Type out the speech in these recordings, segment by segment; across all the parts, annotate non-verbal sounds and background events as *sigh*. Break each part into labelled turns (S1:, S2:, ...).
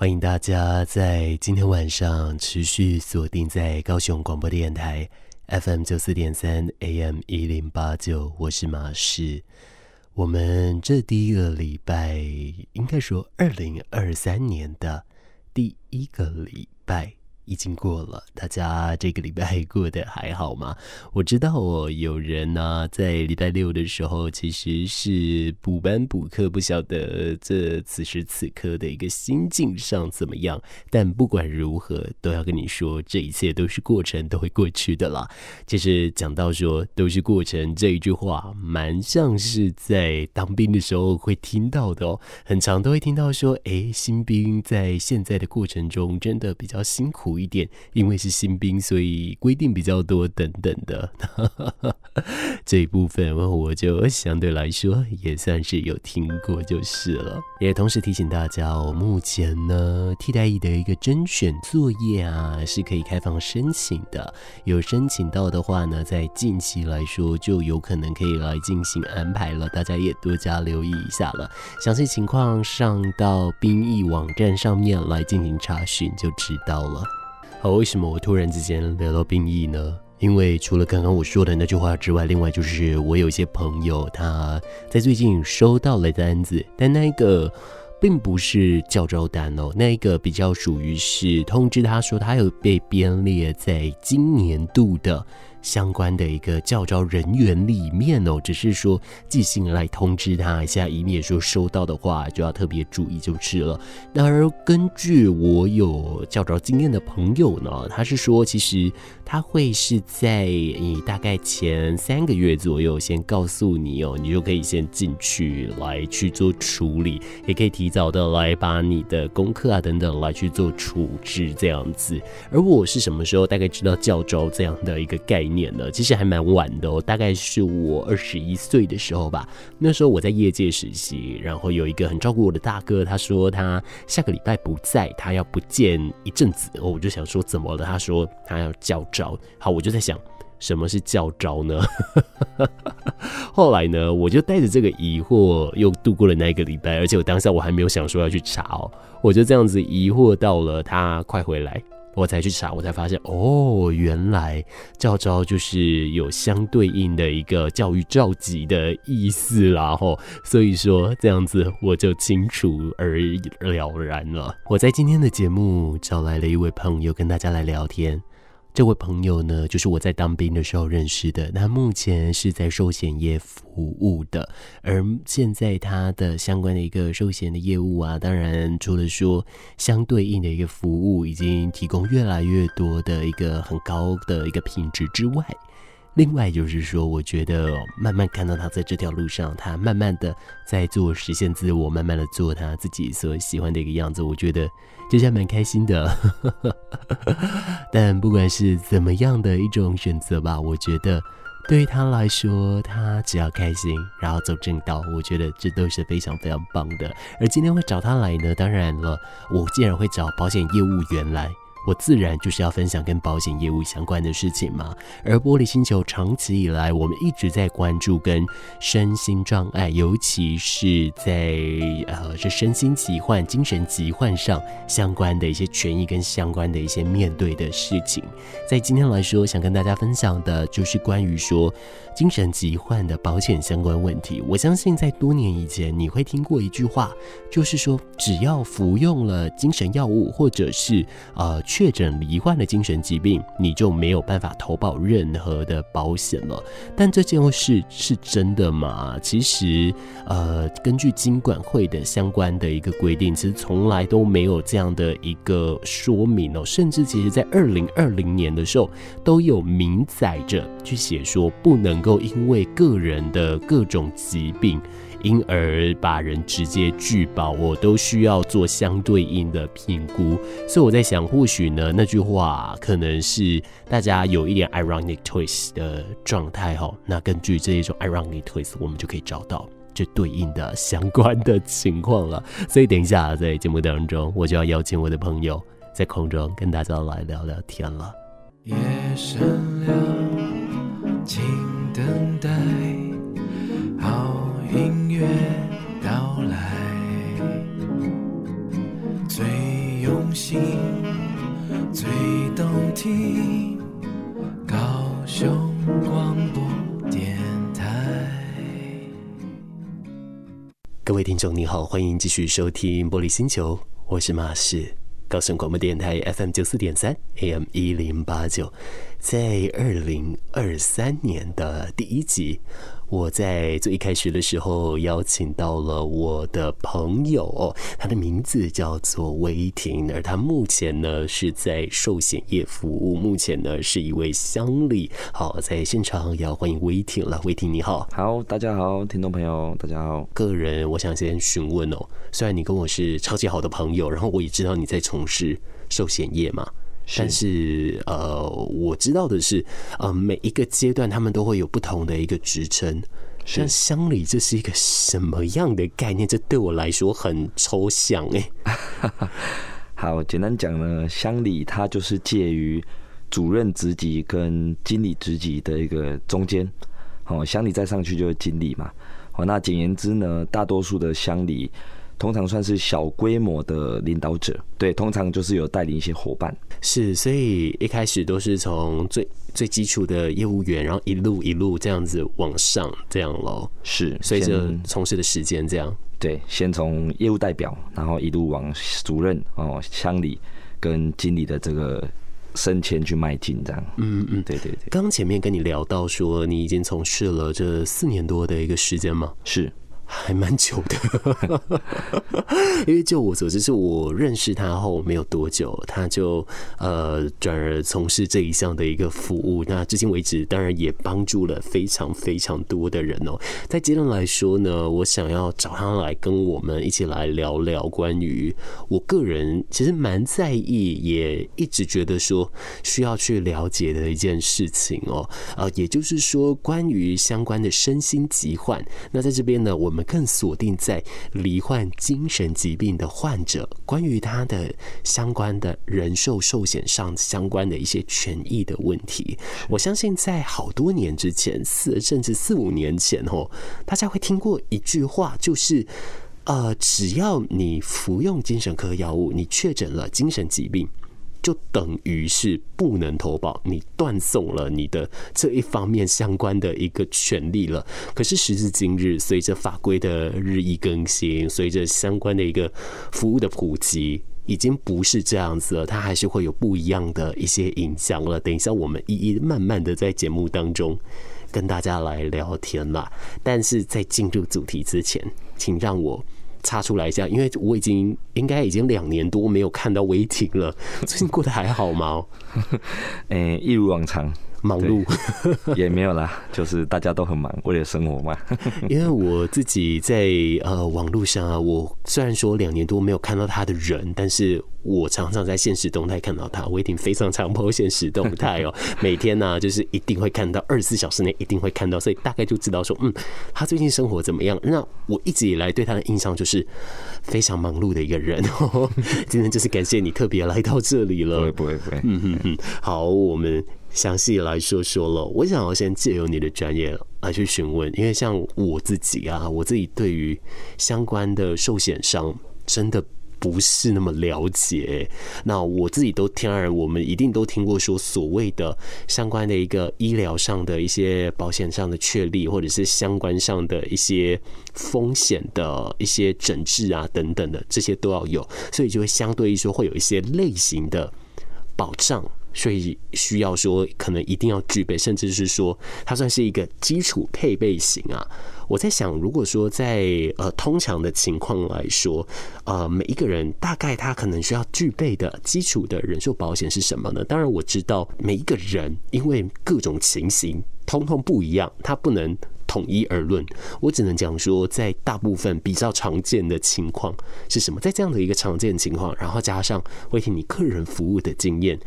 S1: 欢迎大家在今天晚上持续锁定在高雄广播电台 FM 九四点三 AM 一零八九，我是马氏。我们这第一个礼拜，应该说二零二三年的第一个礼拜。已经过了，大家这个礼拜过得还好吗？*laughs* 我知道哦，有人呢、在礼拜六的时候其实是补班补课，不晓得这此时此刻的一个心境上怎么样。但不管如何，都要跟你说，这一切都是过程，都会过去的啦。*laughs* 其实讲到说都是过程这一句话，蛮像是在当兵的时候会听到的哦，很常都会听到说，哎，新兵在现在的过程中真的比较辛苦一点，因为是新兵，所以规定比较多，等等的 *laughs* 这一部分，我就相对来说也算是有听过就是了。也同时提醒大家，我目前呢替代役的一个甄选作业啊是可以开放申请的，有申请到的话呢，在近期来说就有可能可以来进行安排了，大家也多加留意一下了。详细情况上到兵役网站上面来进行查询就知道了。好，为什么我突然之间聊到兵役呢？因为除了刚刚我说的那句话之外，另外就是我有一些朋友他在最近收到了单子，但那个并不是教招单哦，那个比较属于是通知他说他有被编列在今年度的。相关的一个教招人员里面哦，只是说寄信来通知他一下，以免说收到的话就要特别注意就是了。然而根据我有教招经验的朋友呢，他是说其实他会是在你大概前三个月左右先告诉你哦，你就可以先进去来去做处理，也可以提早的来把你的功课啊等等来去做处置这样子。而我是什么时候大概知道教招这样的一个概念？呢，其实还蛮晚的哦，大概是我二十一岁的时候吧。那时候我在业界实习，然后有一个很照顾我的大哥，他说他下个礼拜不在，他要不见一阵子。我就想说怎么了？他说他要教好，我就在想什么是教招呢？*laughs* 后来呢，我就带着这个疑惑又度过了那一个礼拜，而且我当下我还没有想说要去查哦，我就这样子疑惑到了他快回来。我才去查，我才发现哦，原来教招就是有相对应的一个教育召集的意思啦，吼，所以说这样子我就清楚而了然了。我在今天的节目找来了一位朋友跟大家来聊天。这位朋友呢，就是我在当兵的时候认识的。他目前是在寿险业服务的，而现在他的相关的一个寿险的业务啊，当然除了说相对应的一个服务已经提供越来越多的一个很高的一个品质之外。另外就是说，我觉得慢慢看到他在这条路上，他慢慢的在做实现自我，慢慢的做他自己所喜欢的一个样子，我觉得就是还蛮开心的。但不管是怎么样的一种选择吧，我觉得对于他来说，他只要开心，然后走正道，我觉得这都是非常非常棒的。而今天会找他来呢，当然了，我既然会找保险业务员来。我自然就是要分享跟保险业务相关的事情嘛。而玻璃星球长期以来，我们一直在关注跟身心障碍，尤其是在呃这身心疾患、精神疾患上相关的一些权益跟相关的一些面对的事情。在今天来说，想跟大家分享的就是关于说精神疾患的保险相关问题。我相信在多年以前，你会听过一句话，就是说只要服用了精神药物，或者是呃。确诊罹患的精神疾病，你就没有办法投保任何的保险了。但这件事是真的吗？其实，呃，根据金管会的相关的一个规定，其实从来都没有这样的一个说明哦。甚至，其实在二零二零年的时候，都有明载着去写说，不能够因为个人的各种疾病。因而把人直接拒保，我都需要做相对应的评估。所以我在想，或许呢，那句话可能是大家有一点 ironic twist 的状态哈。那根据这一种 ironic twist，我们就可以找到这对应的相关的情况了。所以等一下在节目当中，我就要邀请我的朋友在空中跟大家来聊聊天了。夜深了，请等待。好。音乐到来，最
S2: 用心，最动听，高雄广播电台。
S1: 各位听众，你好，欢迎继续收听《玻璃星球》，我是马士，高雄广播电台 FM 九四点三，AM 一零八九，在二零二三年的第一集。我在最一开始的时候邀请到了我的朋友，他的名字叫做威霆，而他目前呢是在寿险业服务，目前呢是一位乡里。好，在现场也要欢迎威霆了，威霆你好。
S3: 好，大家好，听众朋友大家好。
S1: 个人我想先询问哦，虽然你跟我是超级好的朋友，然后我也知道你在从事寿险业嘛。但是，呃，我知道的是，呃，每一个阶段他们都会有不同的一个职称。像乡里，这是一个什么样的概念？这对我来说很抽象哎。*laughs*
S3: 好，简单讲呢，乡里它就是介于主任职级跟经理职级的一个中间。哦，乡里再上去就是经理嘛。好，那简言之呢，大多数的襄理。通常算是小规模的领导者，对，通常就是有带领一些伙伴，
S1: 是，所以一开始都是从最最基础的业务员，然后一路一路这样子往上，这样喽，
S3: 是，
S1: 随着从事的时间这样，
S3: 对，先从业务代表，然后一路往主任哦、乡里跟经理的这个升迁去迈进，这样，
S1: 嗯嗯，对对对。刚前面跟你聊到说，你已经从事了这四年多的一个时间吗？
S3: 是。
S1: 还蛮久的，*laughs* 因为就我所知，是我认识他后没有多久，他就呃转而从事这一项的一个服务。那至今为止，当然也帮助了非常非常多的人哦。在阶段来说呢，我想要找他来跟我们一起来聊聊关于我个人其实蛮在意，也一直觉得说需要去了解的一件事情哦。呃，也就是说，关于相关的身心疾患。那在这边呢，我们。更锁定在罹患精神疾病的患者，关于他的相关的人寿寿险上相关的一些权益的问题。我相信在好多年之前，四甚至四五年前哦，大家会听过一句话，就是呃，只要你服用精神科药物，你确诊了精神疾病。就等于是不能投保，你断送了你的这一方面相关的一个权利了。可是时至今日，随着法规的日益更新，随着相关的一个服务的普及，已经不是这样子了。它还是会有不一样的一些影响了。等一下，我们一一慢慢的在节目当中跟大家来聊天啦。但是在进入主题之前，请让我。插出来一下，因为我已经应该已经两年多没有看到威霆了。最近过得还好吗？*laughs*
S3: 诶，一如往常。
S1: 忙碌 *laughs*
S3: 也没有啦，就是大家都很忙，为了生活嘛。*laughs*
S1: 因为我自己在呃网络上啊，我虽然说两年多没有看到他的人，但是我常常在现实动态看到他。我一定非常常播现实动态哦，*laughs* 每天呢、啊、就是一定会看到，二十四小时内一定会看到，所以大概就知道说，嗯，他最近生活怎么样。那我一直以来对他的印象就是非常忙碌的一个人。今天就是感谢你特别来到这里了，
S3: 不会不会不会，
S1: 嗯嗯嗯，好，我们。详细来说说了，我想要先借由你的专业来去询问，因为像我自己啊，我自己对于相关的寿险上真的不是那么了解。那我自己都听，然我们一定都听过说所谓的相关的一个医疗上的一些保险上的确立，或者是相关上的一些风险的一些诊治啊等等的，这些都要有，所以就会相对于说会有一些类型的保障。所以需要说，可能一定要具备，甚至是说，它算是一个基础配备型啊。我在想，如果说在呃通常的情况来说，呃，每一个人大概他可能需要具备的基础的人寿保险是什么呢？当然，我知道每一个人因为各种情形通通不一样，他不能统一而论。我只能讲说，在大部分比较常见的情况是什么？在这样的一个常见情况，然后加上威霆你个人服务的经验。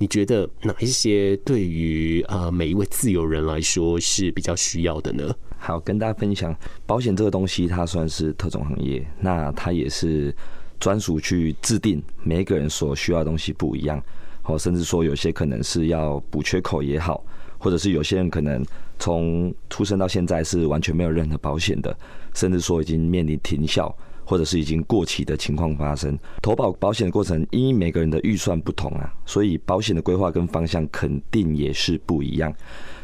S1: 你觉得哪一些对于呃每一位自由人来说是比较需要的呢？
S3: 好，跟大家分享，保险这个东西它算是特种行业，那它也是专属去制定每一个人所需要的东西不一样，或甚至说有些可能是要补缺口也好，或者是有些人可能从出生到现在是完全没有任何保险的，甚至说已经面临停效。或者是已经过期的情况发生。投保保险的过程，因每个人的预算不同啊，所以保险的规划跟方向肯定也是不一样。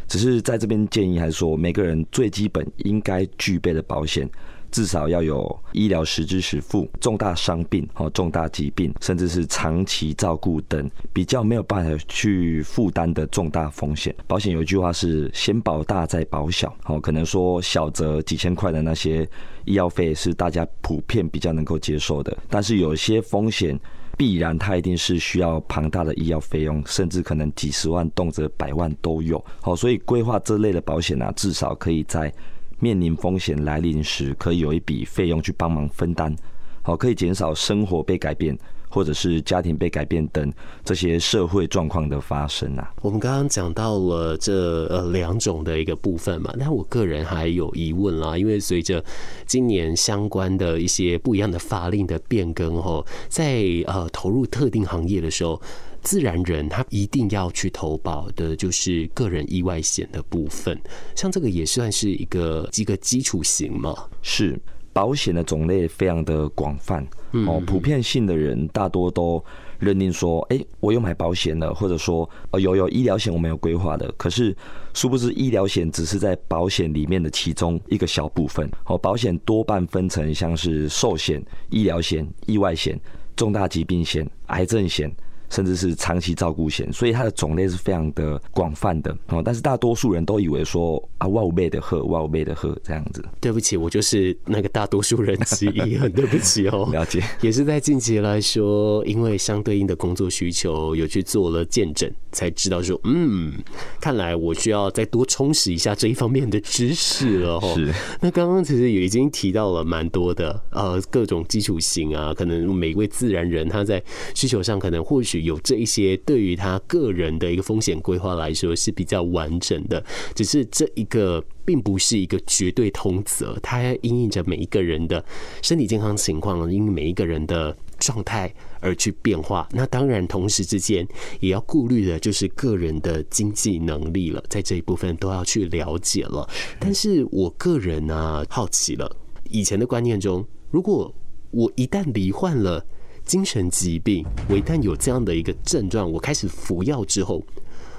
S3: 只是在这边建议还是说，每个人最基本应该具备的保险。至少要有医疗实支实付、重大伤病、哦重大疾病，甚至是长期照顾等比较没有办法去负担的重大风险。保险有一句话是“先保大再保小”，哦，可能说小则几千块的那些医药费是大家普遍比较能够接受的，但是有些风险必然它一定是需要庞大的医药费用，甚至可能几十万动辄百万都有。好，所以规划这类的保险啊，至少可以在。面临风险来临时，可以有一笔费用去帮忙分担，好，可以减少生活被改变，或者是家庭被改变等这些社会状况的发生啊。
S1: 我们刚刚讲到了这呃两种的一个部分嘛，那我个人还有疑问啦，因为随着今年相关的一些不一样的法令的变更后，在呃投入特定行业的时候。自然人他一定要去投保的，就是个人意外险的部分。像这个也算是一个一个基础型嘛。
S3: 是保险的种类非常的广泛哦，普遍性的人大多都认定说，哎，我有买保险了，或者说哦有有医疗险我没有规划的。可是殊不知医疗险只是在保险里面的其中一个小部分哦。保险多半分成像是寿险、医疗险、意外险、重大疾病险、癌症险。甚至是长期照顾险，所以它的种类是非常的广泛的哦。但是大多数人都以为说啊，我有买就好，我有买就好这样子。
S1: 对不起，我就是那个大多数人之一，很对不起哦。*laughs*
S3: 了解，
S1: 也是在近期来说，因为相对应的工作需求，有去做了见证，才知道说，嗯，看来我需要再多充实一下这一方面的知识了哦。
S3: 是。
S1: 那刚刚其实也已经提到了蛮多的，呃，各种基础型啊，可能每一位自然人他在需求上可能或许。有这一些对于他个人的一个风险规划来说是比较完整的，只是这一个并不是一个绝对通则，它因应着每一个人的身体健康情况，因每一个人的状态而去变化。那当然，同时之间也要顾虑的就是个人的经济能力了，在这一部分都要去了解了。但是我个人呢，好奇了，以前的观念中，如果我一旦罹患了。精神疾病，我一旦有这样的一个症状，我开始服药之后，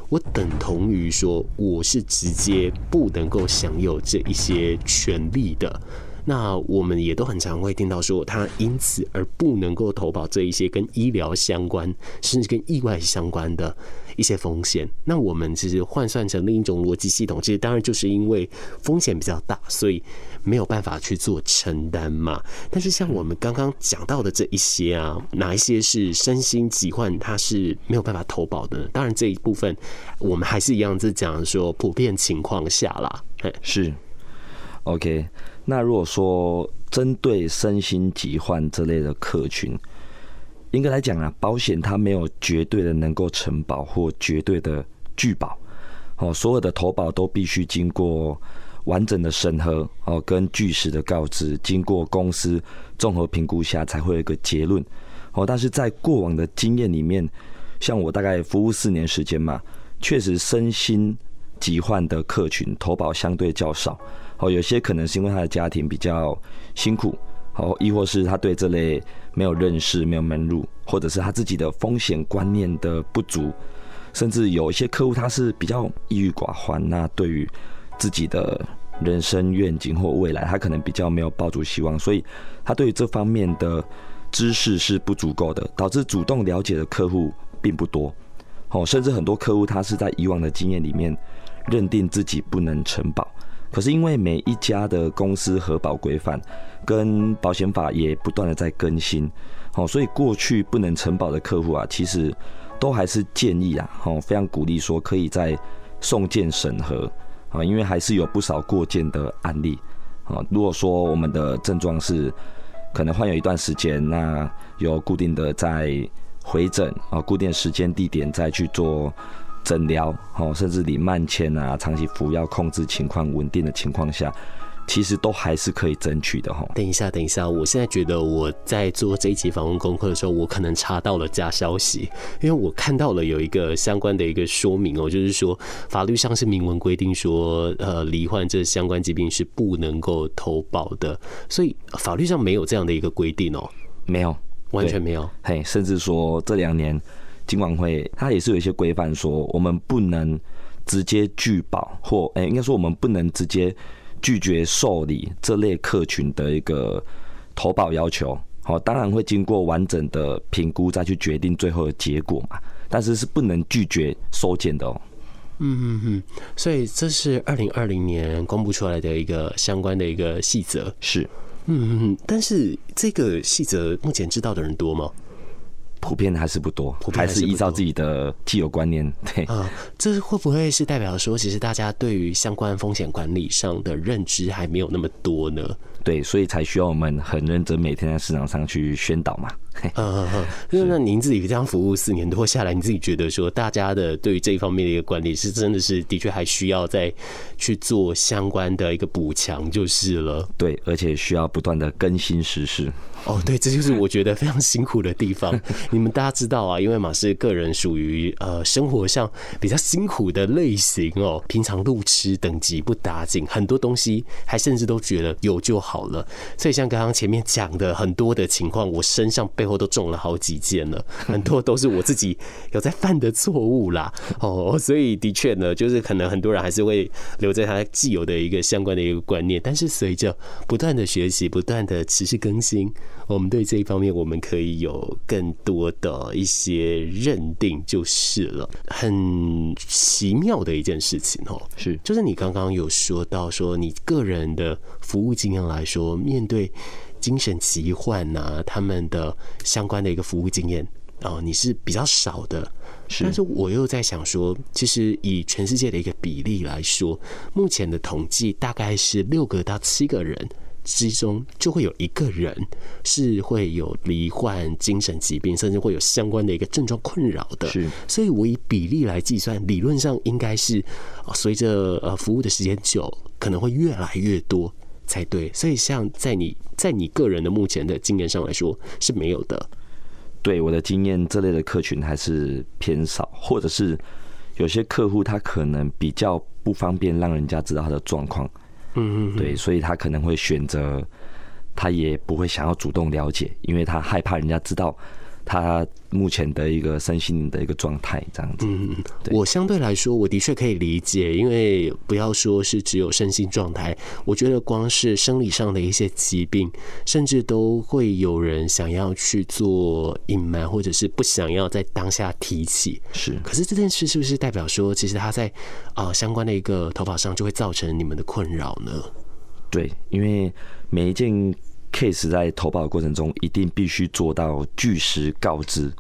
S1: 我等同于说我是直接不能够享有这一些权利的。那我们也都很常会听到说，他因此而不能够投保这一些跟医疗相关，甚至跟意外相关的。一些风险，那我们其实换算成另一种逻辑系统，其实当然就是因为风险比较大，所以没有办法去做承担嘛。但是像我们刚刚讲到的这一些啊，哪一些是身心疾患，它是没有办法投保的？当然这一部分我们还是一样，是讲说普遍情况下啦。
S3: 是，OK。那如果说针对身心疾患这类的客群。应该来讲啊，保险它没有绝对的能够承保或绝对的拒保，哦，所有的投保都必须经过完整的审核，哦，跟据实的告知，经过公司综合评估下才会有一个结论，哦，但是在过往的经验里面，像我大概服务四年时间嘛，确实身心疾患的客群投保相对较少，哦，有些可能是因为他的家庭比较辛苦。哦，亦或是他对这类没有认识、没有门路，或者是他自己的风险观念的不足，甚至有一些客户他是比较抑郁寡欢，那对于自己的人生愿景或未来，他可能比较没有抱住希望，所以他对于这方面的知识是不足够的，导致主动了解的客户并不多。哦，甚至很多客户他是在以往的经验里面认定自己不能承保。可是因为每一家的公司核保规范跟保险法也不断的在更新，好，所以过去不能承保的客户啊，其实都还是建议啊，哦，非常鼓励说可以再送件审核啊，因为还是有不少过件的案例啊。如果说我们的症状是可能患有一段时间，那有固定的在回诊啊，固定时间地点再去做。诊疗哦，甚至你慢迁啊，长期服药控制情况稳定的情况下，其实都还是可以争取的哈。
S1: 等一下，等一下，我现在觉得我在做这一期访问功课的时候，我可能查到了假消息，因为我看到了有一个相关的一个说明哦，就是说法律上是明文规定说，呃，罹患这相关疾病是不能够投保的，所以法律上没有这样的一个规定哦，
S3: 没有，
S1: 完全没有。
S3: 嘿，甚至说这两年金管会它也是有一些规范，说我们不能直接拒保，或哎，应该说我们不能直接。拒绝受理这类客群的一个投保要求，好，当然会经过完整的评估再去决定最后的结果嘛。但是是不能拒绝收件的哦。
S1: 嗯嗯嗯，所以这是二零二零年公布出来的一个相关的一个细则。
S3: 是，
S1: 嗯嗯嗯。但是这个细则目前知道的人多吗？
S3: 普遍还是不多，还是依照自己的既有观念。对
S1: 啊，这会不会是代表说，其实大家对于相关风险管理上的认知还没有那么多呢？
S3: 对，所以才需要我们很认真，每天在市场上去宣导嘛。
S1: 嗯嗯嗯。那那您自己这样服务四年多下来，你自己觉得说，大家的对于这一方面的一个管理，是真的是的确还需要再去做相关的一个补强，就是了。
S3: 对，而且需要不断的更新时事。
S1: 哦，对，这就是我觉得非常辛苦的地方。*laughs* 你们大家知道啊，因为马是个人属于呃生活上比较辛苦的类型哦，平常路痴等级不打紧，很多东西还甚至都觉得有就好了。所以像刚刚前面讲的很多的情况，我身上背后都中了好几件了，*laughs* 很多都是我自己有在犯的错误啦。*laughs* 哦，所以的确呢，就是可能很多人还是会留在他既有的一个相关的一个观念，但是随着不断的学习，不断的持续更新。我们对这一方面，我们可以有更多的一些认定，就是了。很奇妙的一件事情哦，
S3: 是，
S1: 就是你刚刚有说到说，你个人的服务经验来说，面对精神疾患呐，他们的相关的一个服务经验哦，你是比较少的。是，但是我又在想说，其实以全世界的一个比例来说，目前的统计大概是六个到七个人。之中就会有一个人是会有罹患精神疾病，甚至会有相关的一个症状困扰的。
S3: 是，
S1: 所以我以比例来计算，理论上应该是随着呃服务的时间久，可能会越来越多才对。所以，像在你在你个人的目前的经验上来说是没有的。
S3: 对我的经验，这类的客群还是偏少，或者是有些客户他可能比较不方便让人家知道他的状况。
S1: 嗯，
S3: 对，所以他可能会选择，他也不会想要主动了解，因为他害怕人家知道他目前的一个身心的一个状态，这样子。
S1: 嗯嗯，我相对来说，我的确可以理解，因为不要说是只有身心状态，我觉得光是生理上的一些疾病，甚至都会有人想要去做隐瞒，或者是不想要在当下提起。
S3: 是，
S1: 可是这件事是不是代表说，其实他在啊相关的一个头发上就会造成你们的困扰呢？
S3: 对，因为每一件。Case 在投保的过程中，一定必须做到据实告知，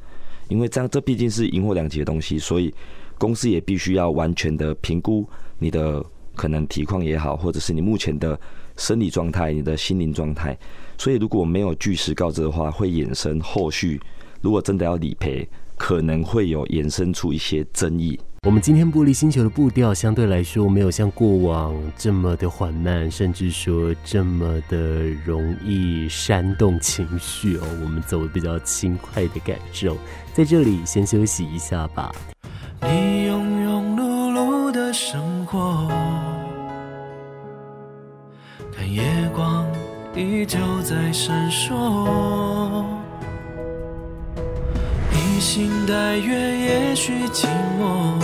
S3: 因为这样这毕竟是银货两訖的东西，所以公司也必须要完全的评估你的可能体况也好，或者是你目前的生理状态、你的心灵状态。所以如果没有据实告知的话，会衍生后续，如果真的要理赔，可能会有衍生出一些争议。
S1: 我们今天玻璃星球的步调相对来说没有像过往这么的缓慢，甚至说这么的容易煽动情绪哦。我们走的比较轻快的感受，在这里先休息一下吧。
S2: 你庸庸碌碌的生活，看夜光依旧在闪烁，披星戴月，也许寂寞。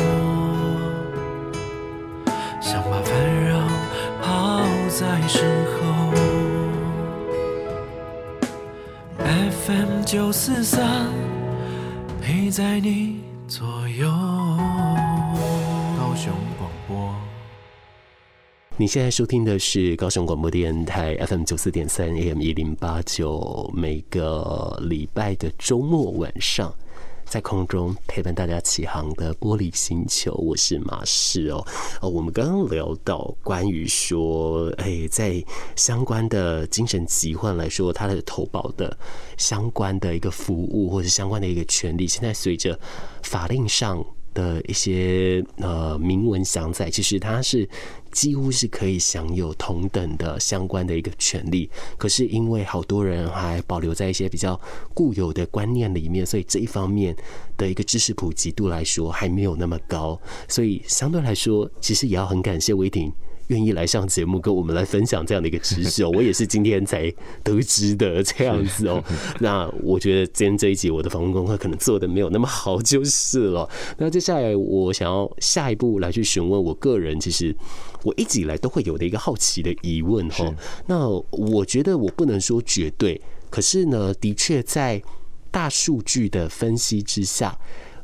S2: 想把烦扰抛在身后，FM 九四三陪在你左右。高雄广播，
S1: 你现在收听的是高雄广播电台 FM 九四点三 AM 一零八九，每个礼拜的周末晚上。在空中陪伴大家起航的玻璃星球，我是马氏哦。哦，我们刚刚聊到关于说，哎，在相关的精神疾患来说，它的投保的相关的一个服务或者相关的一个权利，现在随着法令上的一些呃明文详载，其实它是几乎是可以享有同等的相关的一个权利。可是因为好多人还保留在一些比较固有的观念里面，所以这一方面的一个知识普及度来说还没有那么高。所以相对来说，其实也要很感谢威霆。愿意来上节目跟我们来分享这样的一个知识哦，*laughs* 我也是今天才得知的这样子哦。*laughs* 那我觉得今天这一集我的访问功课可能做的没有那么好就是了。那接下来我想要下一步来去询问我个人，其实我一直以来都会有的一个好奇的疑问哈。那我觉得我不能说绝对，可是呢，的确在大数据的分析之下。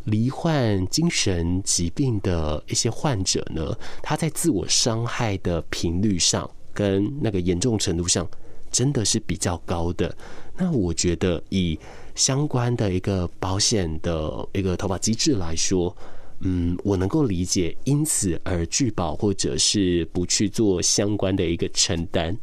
S1: 罹患精神疾病的一些患者呢，他在自我伤害的频率上跟那个严重程度上，真的是比较高的。那我觉得以相关的一个保险的一个投保机制来说，嗯，我能够理解，因此而拒保或者是不去做相关的一个承担。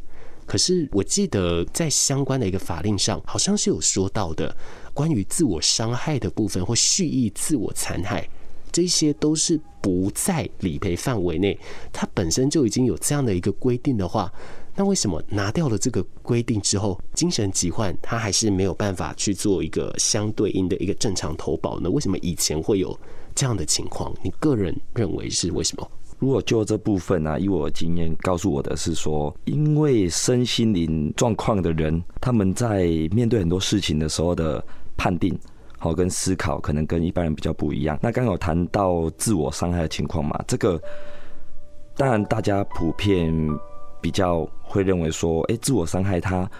S1: 可是我记得在相关的一个法令上，好像是有说到的。关于自我伤害的部分或蓄意自我残害，这些都是不在理赔范围内。它本身就已经有这样的一个规定的话，那为什么拿掉了这个规定之后，精神疾患它还是没有办法去做一个相对应的一个正常投保呢？为什么以前会有这样的情况？你个人认为是为什么？
S3: 如果就这部分呢、啊，以我的经验告诉我的是说，因为身心灵状况的人，他们在面对很多事情的时候的。判定好跟思考可能跟一般人比较不一样。那刚刚有谈到自我伤害的情况嘛？这个当然大家普遍比较会认为说，哎，自我伤害他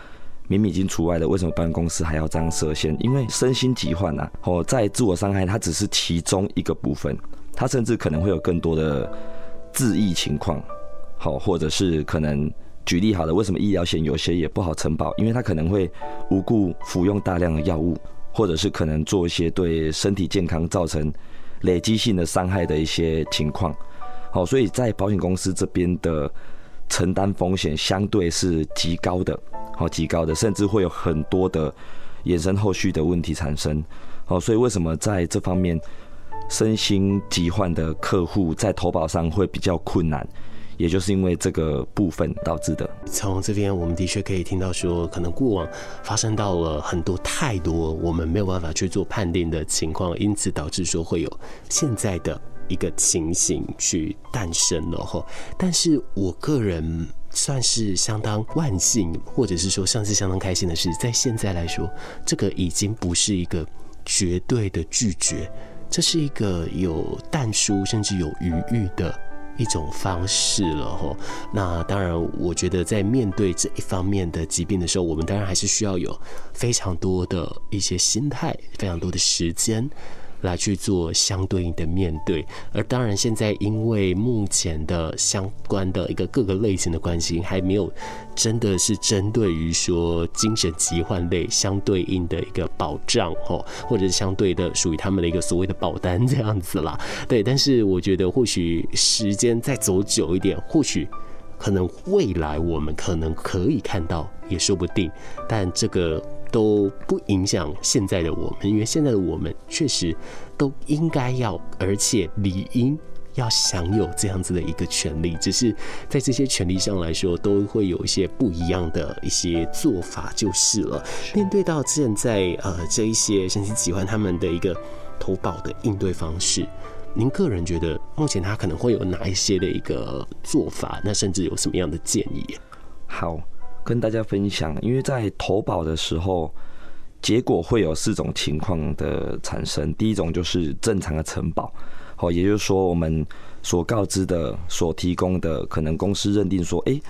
S3: 明明已经除外了，为什么办公室还要这样设限？因为身心疾患啊，哦，在自我伤害它只是其中一个部分，它甚至可能会有更多的自愈情况，好，或者是可能举例好了，为什么医疗险有些也不好承保？因为它可能会无故服用大量的药物。或者是可能做一些对身体健康造成累积性的伤害的一些情况，好，所以在保险公司这边的承担风险相对是极高的，好，极高的，甚至会有很多的衍生后续的问题产生，好，所以为什么在这方面身心疾患的客户在投保上会比较困难？也就是因为这个部分导致的。
S1: 从这边，我们的确可以听到说，可能过往发生到了很多太多我们没有办法去做判定的情况，因此导致说会有现在的一个情形去诞生了哈。但是我个人算是相当万幸，或者是说算是相当开心的是，在现在来说，这个已经不是一个绝对的拒绝，这是一个有但书甚至有余裕的。一种方式了吼，那当然，我觉得在面对这一方面的疾病的时候，我们当然还是需要有非常多的一些心态，非常多的时间。来去做相对应的面对，而当然现在因为目前的相关的一个各个类型的关系，还没有真的是针对于说精神疾患类相对应的一个保障哦，或者是相对的属于他们的一个所谓的保单这样子啦。*laughs* 对，但是我觉得或许时间再走久一点，或许可能未来我们可能可以看到也说不定，但这个。都不影响现在的我们，因为现在的我们确实都应该要，而且理应要享有这样子的一个权利。只是在这些权利上来说，都会有一些不一样的一些做法就是了。面对到现在呃这一些身心喜欢他们的一个投保的应对方式，您个人觉得目前他可能会有哪一些的一个做法？那甚至有什么样的建议？
S3: 好。跟大家分享，因为在投保的时候，结果会有四种情况的产生。第一种就是正常的承保，好，也就是说我们所告知的、所提供的，可能公司认定说，诶，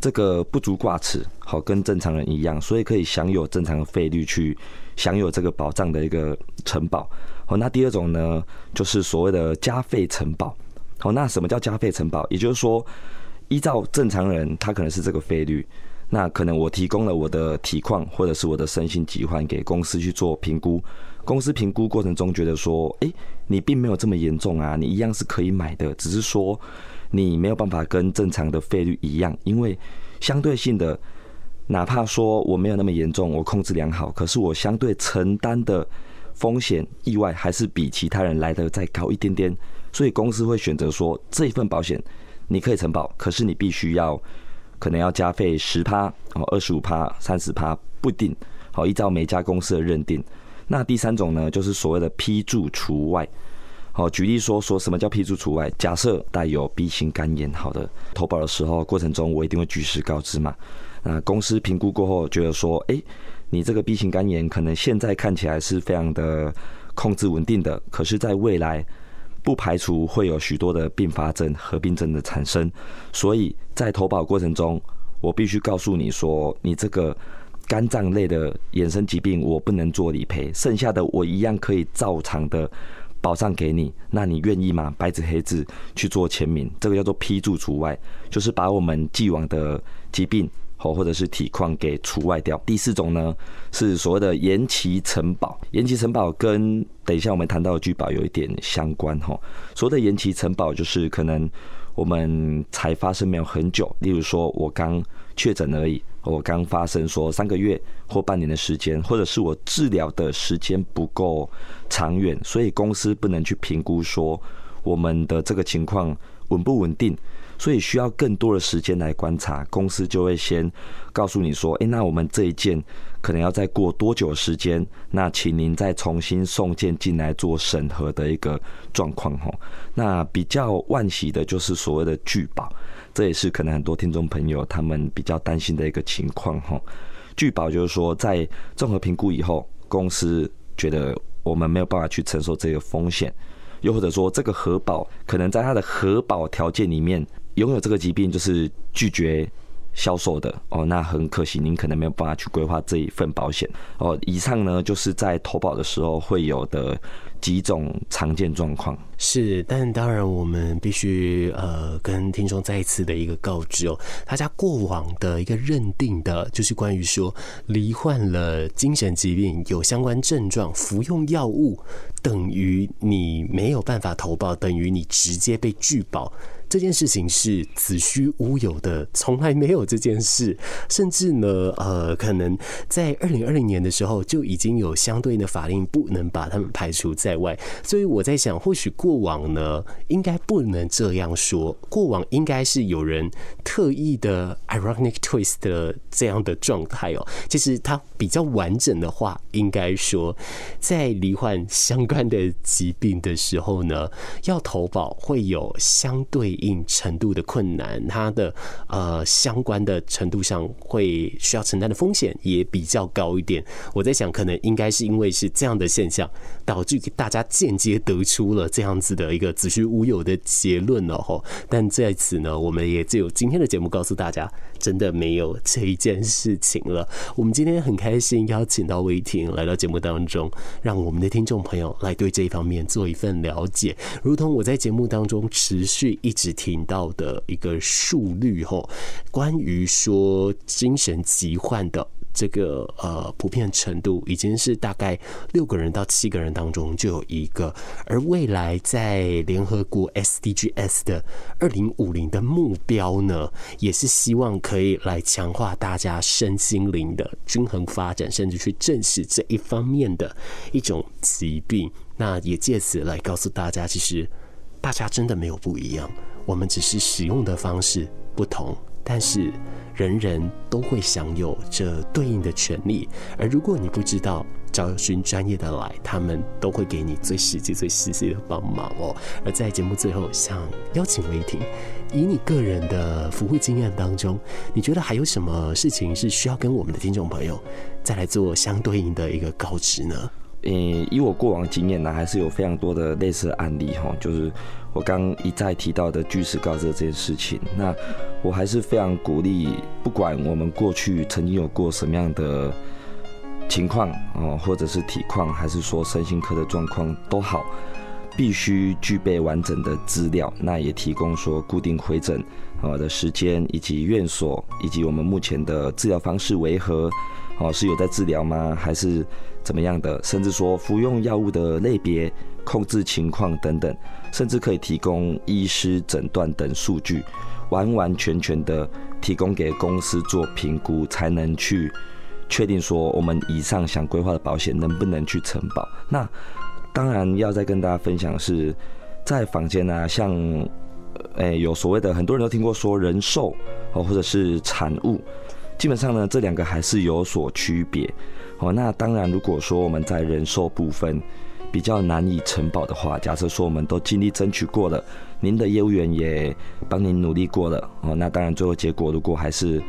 S3: 这个不足挂齿，好，跟正常人一样，所以可以享有正常的费率去享有这个保障的一个承保。好，那第二种呢，就是所谓的加费承保。好，那什么叫加费承保？也就是说，依照正常人，他可能是这个费率。那可能我提供了我的体况或者是我的身心疾患给公司去做评估，公司评估过程中觉得说，诶，你并没有这么严重啊，你一样是可以买的，只是说你没有办法跟正常的费率一样，因为相对性的，哪怕说我没有那么严重，我控制良好，可是我相对承担的风险意外还是比其他人来得再高一点点，所以公司会选择说，这一份保险你可以承保，可是你必须要可能要加费十趴哦，二十五趴、三十趴不定，好，依照每家公司的认定。那第三种呢，就是所谓的批注除外。好，举例说，说什么叫批注除外？假设带有 B 型肝炎，好的，投保的时候过程中，我一定会据实告知嘛。那公司评估过后，觉得说，哎、你这个 B 型肝炎可能现在看起来是非常的控制稳定的，可是在未来不排除会有许多的并发症、合并症的产生，所以在投保过程中，我必须告诉你说，你这个。肝脏类的衍生疾病，我不能做理赔，剩下的我一样可以照常的保障给你。那你愿意吗？白纸黑字去做签名，这个叫做批注除外，就是把我们既往的疾病或或者是体况给除外掉。第四种呢，是所谓的延期承保，延期承保跟等一下我们谈到的拒保有一点相关哈。所谓的延期承保，就是可能我们才发生没有很久，例如说我刚确诊而已。我刚发生说三个月或半年的时间，或者是我治疗的时间不够长远，所以公司不能去评估说我们的这个情况稳不稳定，所以需要更多的时间来观察。公司就会先告诉你说：“诶，那我们这一件可能要再过多久时间？那请您再重新送件进来做审核的一个状况。”哈，那比较万喜的就是所谓的拒保。这也是可能很多听众朋友他们比较担心的一个情况哈。拒保就是说，在综合评估以后，公司觉得我们没有办法去承受这个风险，又或者说这个核保可能在它的核保条件里面拥有这个疾病，就是拒绝销售的哦。那很可惜，您可能没有办法去规划这一份保险哦。以上呢，就是在投保的时候会有的。几种常见状况
S1: 是，但当然我们必须呃跟听众再一次的一个告知哦，大家过往的一个认定的就是关于说罹患了精神疾病有相关症状，服用药物等于你没有办法投保，等于你直接被拒保。这件事情是子虚乌有的，从来没有这件事。甚至呢，呃，可能在二零二零年的时候就已经有相对应的法令，不能把他们排除在外。所以我在想，或许过往呢，应该不能这样说。过往应该是有人特意的 ironic twist 的这样的状态哦。其实它比较完整的话，应该说，在罹患相关的疾病的时候呢，要投保会有相对。应程度的困难，它的呃相关的程度上会需要承担的风险也比较高一点。我在想，可能应该是因为是这样的现象，导致大家间接得出了这样子的一个子虚乌有的结论了吼。但在此呢，我们也只有今天的节目告诉大家，真的没有这一件事情了。我们今天很开心邀请到威霆来到节目当中，让我们的听众朋友来对这一方面做一份了解。如同我在节目当中持续一直。听到的一个数率吼，关于说精神疾患的这个呃普遍程度，已经是大概六个人到七个人当中就有一个。而未来在联合国 SDGs 的二零五零的目标呢，也是希望可以来强化大家身心灵的均衡发展，甚至去正视这一方面的一种疾病。那也借此来告诉大家，其实大家真的没有不一样。我们只是使用的方式不同，但是人人都会享有这对应的权利。而如果你不知道，找寻专业的来，他们都会给你最实际、最实际的帮忙哦。而在节目最后，想邀请威霆，以你个人的服务经验当中，你觉得还有什么事情是需要跟我们的听众朋友再来做相对应的一个告知呢？
S3: 嗯，以我过往经验呢，还是有非常多的类似的案例哈，就是我刚一再提到的巨石告知这件事情。那我还是非常鼓励，不管我们过去曾经有过什么样的情况哦，或者是体况，还是说身心科的状况都好，必须具备完整的资料。那也提供说固定回诊啊的时间，以及院所，以及我们目前的治疗方式为何。哦，是有在治疗吗？还是怎么样的？甚至说服用药物的类别、控制情况等等，甚至可以提供医师诊断等数据，完完全全的提供给公司做评估，才能去确定说我们以上想规划的保险能不能去承保。那当然要再跟大家分享的是，在坊间呢，像诶、有所谓的很多人都听过说人寿哦，或者是产物，基本上呢这两个还是有所区别哦。那当然，如果说我们在人寿部分比较难以承保的话，假设说我们都尽力争取过了，您的业务员也帮您努力过了哦，那当然最后结果如果还是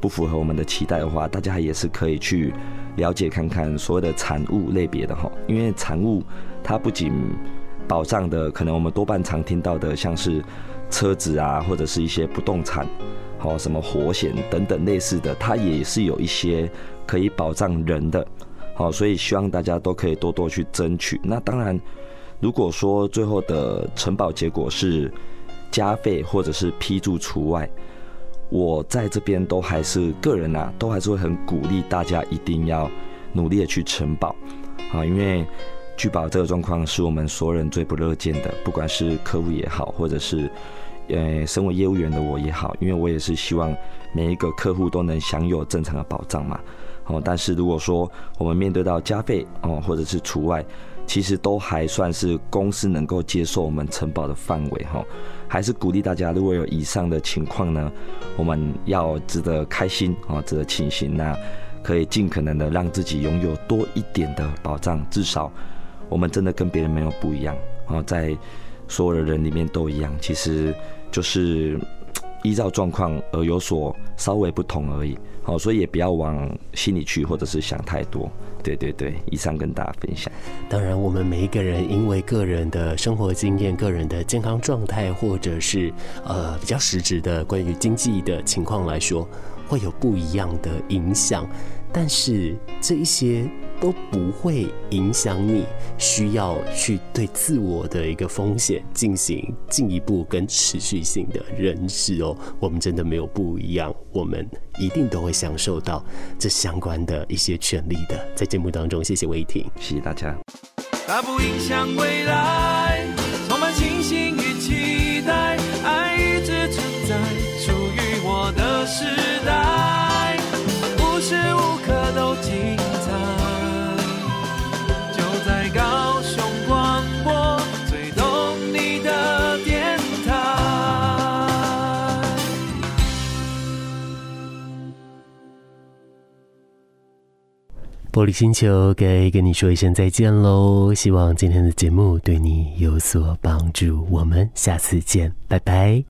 S3: 不符合我们的期待的话，大家也是可以去了解看看所谓的产物类别的哈，因为产物它不仅保障的可能我们多半常听到的像是车子啊，或者是一些不动产，好什么火险等等类似的，它也是有一些可以保障人的，好，所以希望大家都可以多多去争取。那当然，如果说最后的承保结果是加费或者是批注除外。我在这边都还是个人啊，都还是会很鼓励大家一定要努力的去承保啊，因为拒保这个状况是我们所有人最不乐见的，不管是客户也好，或者是呃身为业务员的我也好，因为我也是希望每一个客户都能享有正常的保障嘛。哦，但是如果说我们面对到加费哦，或者是除外。其实都还算是公司能够接受我们承保的范围哈，还是鼓励大家，如果有以上的情况呢，我们要值得开心啊，值得庆幸，那可以尽可能的让自己拥有多一点的保障，至少我们真的跟别人没有不一样啊，在所有的人里面都一样，其实就是依照状况而有所稍微不同而已，好，所以也不要往心里去，或者是想太多。对对对，以上跟大家分享。
S1: 当然，我们每一个人因为个人的生活经验、个人的健康状态，或者是呃比较实质的关于经济的情况来说，会有不一样的影响。但是这一些都不会影响你需要去对自我的一个风险进行进一步跟持续性的认识哦。我们真的没有不一样，我们一定都会享受到这相关的一些权利的。在节目当中，谢谢魏婷，
S3: 谢谢大家。
S2: 它不影响未来，
S1: 玻璃星球该跟你说一声再见喽，希望今天的节目对你有所帮助，我们下次见，拜拜。